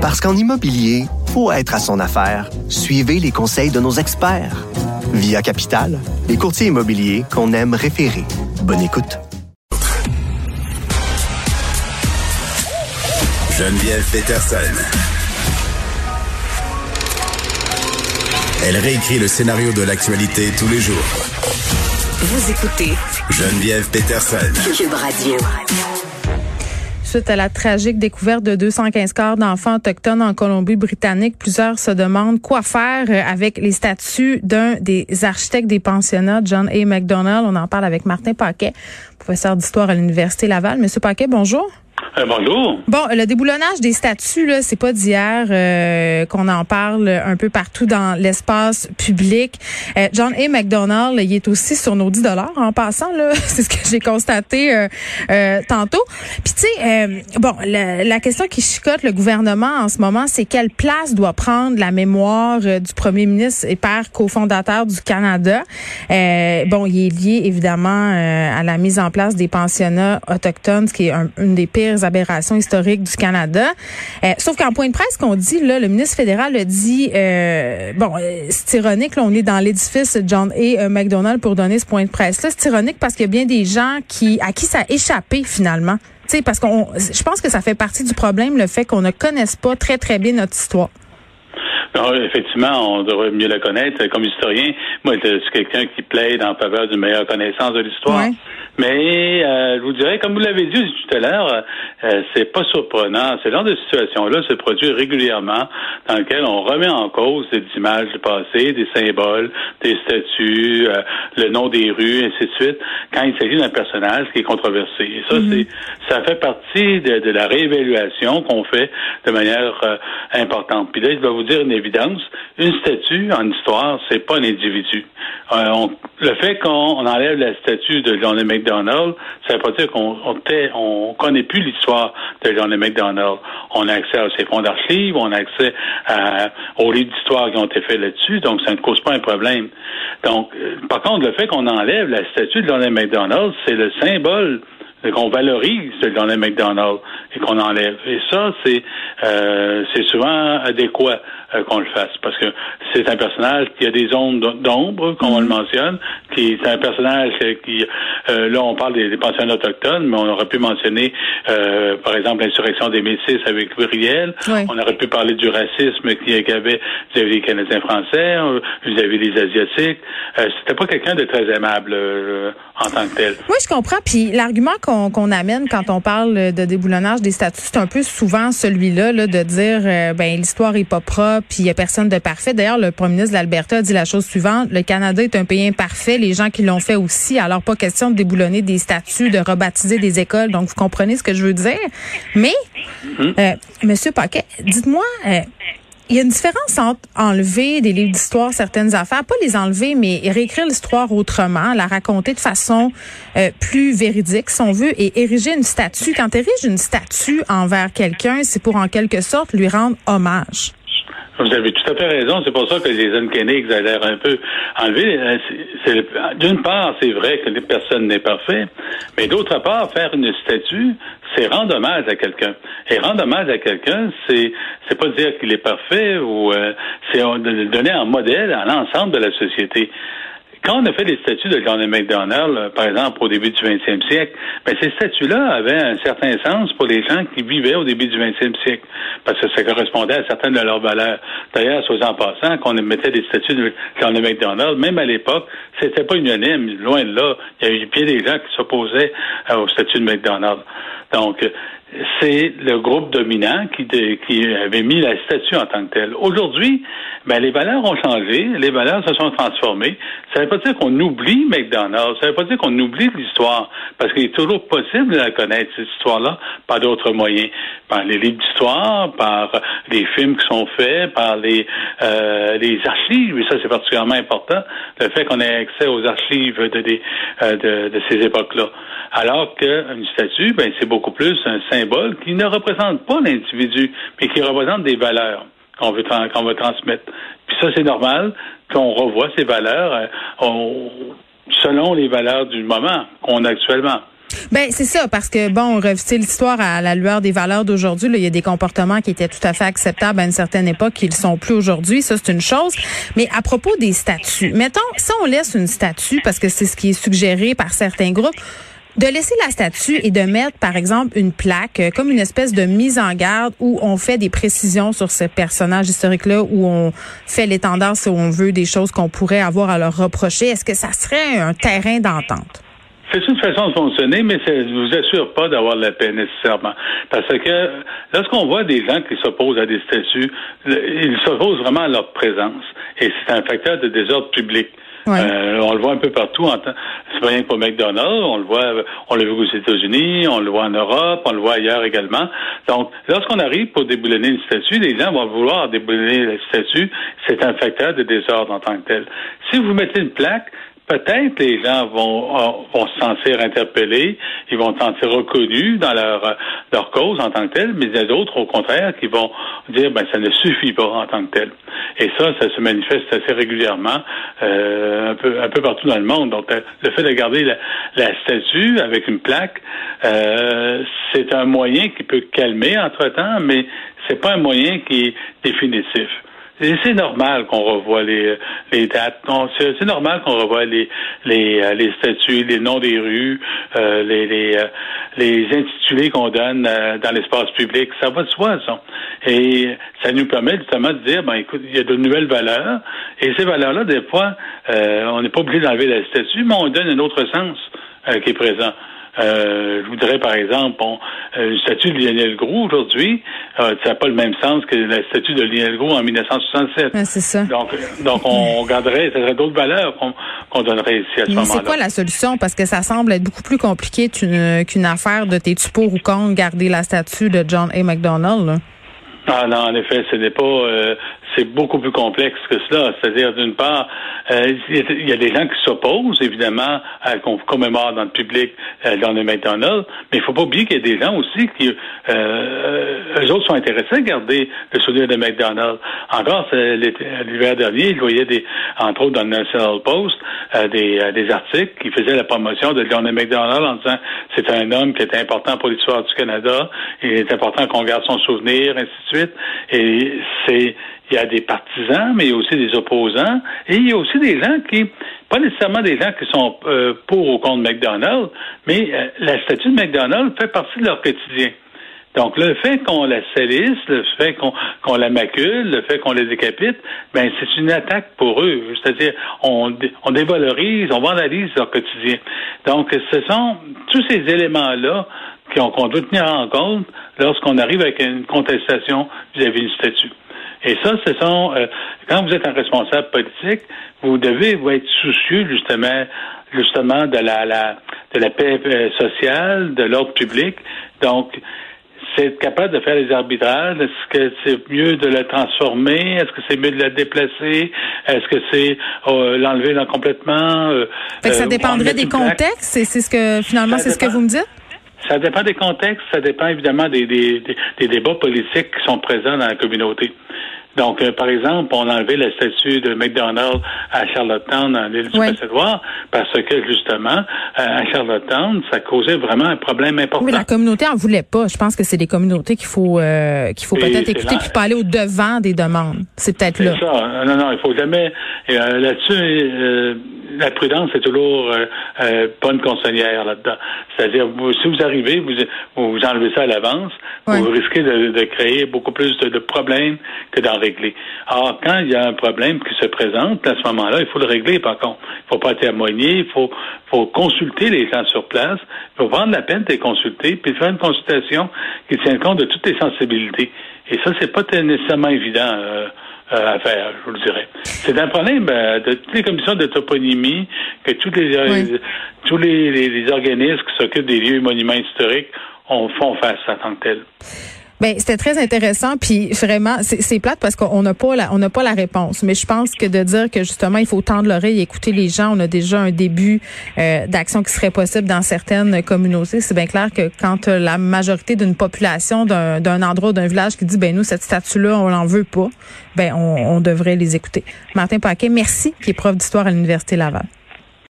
Parce qu'en immobilier, faut être à son affaire. Suivez les conseils de nos experts. Via Capital, les courtiers immobiliers qu'on aime référer. Bonne écoute. Geneviève Peterson. Elle réécrit le scénario de l'actualité tous les jours. Vous écoutez Geneviève Peterson. Cube Radio. Suite à la tragique découverte de 215 corps d'enfants autochtones en Colombie-Britannique, plusieurs se demandent quoi faire euh, avec les statuts d'un des architectes des pensionnats, John A. McDonald. On en parle avec Martin Paquet, professeur d'histoire à l'Université Laval. Monsieur Paquet, bonjour. Euh. Bon, le déboulonnage des statuts, là, c'est pas d'hier euh, qu'on en parle un peu partout dans l'espace public. Euh, John A. McDonald, il est aussi sur nos 10 dollars en passant. là. c'est ce que j'ai constaté tantôt. Puis tu sais, bon, la, la, question qui chicote le gouvernement en ce moment, c'est quelle place doit prendre la mémoire du premier ministre et père cofondateur du Canada? bon, il est lié évidemment à la mise en place des pensionnats autochtones, ce qui est une des pires aberrations historiques du Canada. Euh, sauf qu'en point de presse qu'on dit, là, le ministre fédéral a dit, euh, bon, euh, c'est ironique, là, on est dans l'édifice John A. McDonald pour donner ce point de presse-là. C'est ironique parce qu'il y a bien des gens qui à qui ça a échappé finalement. sais, parce qu'on, je pense que ça fait partie du problème, le fait qu'on ne connaisse pas très, très bien notre histoire. Non, effectivement, on devrait mieux la connaître. Comme historien, moi, je suis quelqu'un qui plaide en faveur d'une meilleure connaissance de l'histoire. Mais euh, je vous dirais, comme vous l'avez dit tout à l'heure, euh, c'est pas surprenant. Ce genre de situation-là se produit régulièrement dans lequel on remet en cause des images du passé, des symboles, des statues, euh, le nom des rues, ainsi de suite, quand il s'agit d'un personnage qui est controversé. Et ça, c'est ça fait partie de, de la réévaluation qu'on fait de manière euh, importante. Puis là, je vais vous dire une évidence. Une statue en histoire, c'est pas un individu. Euh, le fait qu'on enlève la statue de John McDonald, ça veut pas dire qu'on on, connaît plus l'histoire de John McDonald. On a accès à ses fonds d'archives, on a accès aux livres d'histoire qui ont été faits là-dessus, donc ça ne cause pas un problème. Donc, euh, par contre, le fait qu'on enlève la statue de John McDonald, c'est le symbole qu'on valorise dans les McDonald's et qu'on enlève. Et ça, c'est euh, c'est souvent adéquat euh, qu'on le fasse parce que c'est un personnage qui a des zones d'ombre, comme on le mhm. mentionne, qui est un personnage qui euh, là on parle des, pensionnats autochtones, mais on aurait pu mentionner euh, par exemple l'insurrection des Métis avec Uriel. On aurait pu parler du racisme qu'il y avait vis-à-vis des Canadiens français, vis-à-vis des Asiatiques. C'était pas quelqu'un de très aimable en tant que tel. Oui, je comprends. Puis l'argument qu'on amène quand on parle de déboulonnage des statuts, c'est un peu souvent celui-là là, de dire euh, ben l'histoire est pas propre, puis il y a personne de parfait. D'ailleurs, le premier ministre de l'Alberta a dit la chose suivante le Canada est un pays imparfait, les gens qui l'ont fait aussi. Alors pas question de déboulonner des statuts, de rebaptiser des écoles. Donc vous comprenez ce que je veux dire? Mais euh, Monsieur Paquet, dites-moi. Euh, il y a une différence entre enlever des livres d'histoire certaines affaires, pas les enlever, mais réécrire l'histoire autrement, la raconter de façon euh, plus véridique, si on veut, et ériger une statue. Quand tu ériges une statue envers quelqu'un, c'est pour en quelque sorte lui rendre hommage. Vous avez tout à fait raison. C'est pour ça que les uncanny exagèrent un peu. Enlever, euh, d'une part, c'est vrai que les personnes n'est parfait, mais d'autre part, faire une statue, c'est rendre hommage à quelqu'un. Et rendre hommage à quelqu'un, c'est c'est pas dire qu'il est parfait ou euh, c'est donner un modèle à l'ensemble de la société. Quand on a fait les statuts de John McDonald, euh, par exemple, au début du 20e siècle, ben, ces statuts-là avaient un certain sens pour les gens qui vivaient au début du 20e siècle, parce que ça correspondait à certaines de leurs valeurs. D'ailleurs, soit en passant, qu'on mettait des statuts de John McDonald, même à l'époque, c'était pas unanime, loin de là. Il y avait bien des gens qui s'opposaient euh, au statut de McDonald. Donc, c'est le groupe dominant qui, qui avait mis la statue en tant que telle. Aujourd'hui, ben, les valeurs ont changé, les valeurs se sont transformées. Ça ne veut pas dire qu'on oublie McDonald's, ça ne veut pas dire qu'on oublie l'histoire, parce qu'il est toujours possible de la connaître, cette histoire-là, par d'autres moyens. Par les livres d'histoire, par les films qui sont faits, par les, euh, les archives, et ça c'est particulièrement important, le fait qu'on ait accès aux archives de, euh, ces époques-là. Alors qu'une statue, ben, c'est beaucoup plus un symbole qui ne représente pas l'individu, mais qui représente des valeurs qu'on veut, qu'on veut transmettre. Puis ça, c'est normal qu'on revoie ces valeurs euh, selon les valeurs du moment qu'on a actuellement. Ben c'est ça parce que bon, revisiter l'histoire à la lueur des valeurs d'aujourd'hui, il y a des comportements qui étaient tout à fait acceptables à une certaine époque qui ne sont plus aujourd'hui, ça c'est une chose. Mais à propos des statuts, mettons si on laisse une statue parce que c'est ce qui est suggéré par certains groupes, de laisser la statue et de mettre, par exemple, une plaque, euh, comme une espèce de mise en garde où on fait des précisions sur ce personnage historique-là, où on fait les tendances, où on veut des choses qu'on pourrait avoir à leur reprocher. Est-ce que ça serait un terrain d'entente? C'est une façon de fonctionner, mais ça ne vous assure pas d'avoir la paix nécessairement. Parce que lorsqu'on voit des gens qui s'opposent à des statuts, ils s'opposent vraiment à leur présence. Et c'est un facteur de désordre public. Euh, on le voit un peu partout. C'est pas rien que pour McDonald's. On le voit, on l'a vu aux États-Unis, on le voit en Europe, on le voit ailleurs également. Donc, lorsqu'on arrive pour déboulonner une statue, les gens vont vouloir déboulonner la statue. C'est un facteur de désordre en tant que tel. Si vous mettez une plaque, peut-être les gens vont, euh, vont se sentir interpellés, ils vont se sentir reconnus dans leur, euh, leur cause en tant que telle, mais il y a d'autres, au contraire, qui vont dire, ben, ça ne suffit pas en tant que tel. Et ça, ça se manifeste assez régulièrement, euh, un peu, un peu partout dans le monde. Donc, le fait de garder la, la statue avec une plaque, c'est un moyen qui peut calmer entre-temps, mais c'est pas un moyen qui est définitif. C'est normal qu'on revoie les, les dates. C'est normal qu'on revoie les, les, euh, les statuts, les noms des rues, euh, les, les, euh, les intitulés qu'on donne dans l'espace public. Ça va de soi, ça. Et ça nous permet justement de dire, ben écoute, il y a de nouvelles valeurs. Et ces valeurs-là, des fois, on n'est pas obligé d'enlever la statue, mais on donne un autre sens qui est présent. Euh, je voudrais, par exemple, bon, euh, une statue de Lionel Gros aujourd'hui, euh, ça n'a pas le même sens que la statue de Lionel Gros en 1967. c'est ça. Donc, donc on garderait, ça serait d'autres valeurs qu'on donnerait ici à ce moment-là. C'est quoi la solution? Parce que ça semble être beaucoup plus compliqué qu'une affaire de tes tu pour ou contre garder la statue de John A. McDonald. Là. Ah non, en effet, ce n'est pas euh, c'est beaucoup plus complexe que cela. C'est-à-dire, d'une part, euh, il y a des gens qui s'opposent, évidemment, à qu'on commémore dans le public euh, dans les McDonald's, mais il faut pas oublier qu'il y a des gens aussi qui, euh, eux autres, sont intéressés à garder le souvenir de McDonald's. Encore, l'hiver dernier, ils voyaient des, entre autres dans le National Post, des, des articles qui faisaient la promotion de John McDonald en disant c'est un homme qui est important pour l'histoire du Canada, il est important qu'on garde son souvenir, ainsi de suite. Et c'est il y a des partisans, mais il y a aussi des opposants, et il y a aussi des gens qui, pas nécessairement des gens qui sont euh, pour ou contre McDonald's, mais euh, la statue de McDonald's fait partie de leur quotidien. Donc, le fait qu'on la salisse, le fait qu'on la macule, le fait qu'on les décapite, ben c'est une attaque pour eux. C'est-à-dire, on, on dévalorise, on vandalise leur quotidien. Donc, ce sont tous ces éléments-là qu'on doit tenir en compte lorsqu'on arrive avec une contestation vis-à-vis du statut. Et ça, ce sont euh, quand vous êtes un responsable politique, vous devez vous être soucieux justement justement de la, la de la paix euh, sociale, de l'ordre public. Donc, c'est être capable de faire les arbitrages. Est-ce que c'est mieux de la transformer? Est-ce que c'est mieux de la déplacer? Est-ce que c'est euh, l'enlever complètement? ça dépendrait des contextes. C'est ce que finalement, c'est ce que vous me dites? Ça dépend des contextes, ça dépend évidemment des, des, des, débats politiques qui sont présents dans la communauté. Donc, euh, par exemple, on a enlevé la statue de McDonald's à Charlottetown, dans l'île du oui. parce que justement, euh, à Charlottetown, ça causait vraiment un problème important. Oui, la communauté en voulait pas. Je pense que c'est des communautés qu'il faut euh, qu'il faut peut-être écouter puis pas aller au devant des demandes. C'est peut-être là. Ça. Non, non, il faut jamais. Là-dessus, la prudence est toujours euh, euh, pas une conseillère là-dedans. C'est-à-dire, si vous arrivez, vous, vous enlevez ça à l'avance, vous risquez de, créer beaucoup plus de, problèmes que d'en régler. Alors, quand il y a un problème qui se présente, à ce moment-là, il faut le régler, par contre. Il ne faut pas témoigner, il faut, faut consulter les gens sur place, il faut prendre la peine de les consulter, puis faire une consultation qui tient compte de toutes les sensibilités. Et ça, c'est pas nécessairement évident. Euh, euh, à faire, je vous le dirais. C'est un problème euh, de toutes les commissions de toponymie que tous les, euh, tous les, les, organismes qui s'occupent des lieux et monuments historiques ont, font face à tant que tel. Ben c'était très intéressant puis vraiment c'est plate parce qu'on n'a pas la on n'a pas la réponse. Mais je pense que de dire que justement il faut tendre l'oreille et écouter les gens on a déjà un début euh, d'action qui serait possible dans certaines communautés. C'est bien clair que quand la majorité d'une population d'un endroit d'un village qui dit ben nous cette statue là on l'en veut pas ben on, on devrait les écouter. Martin Paquet merci qui est prof d'histoire à l'université Laval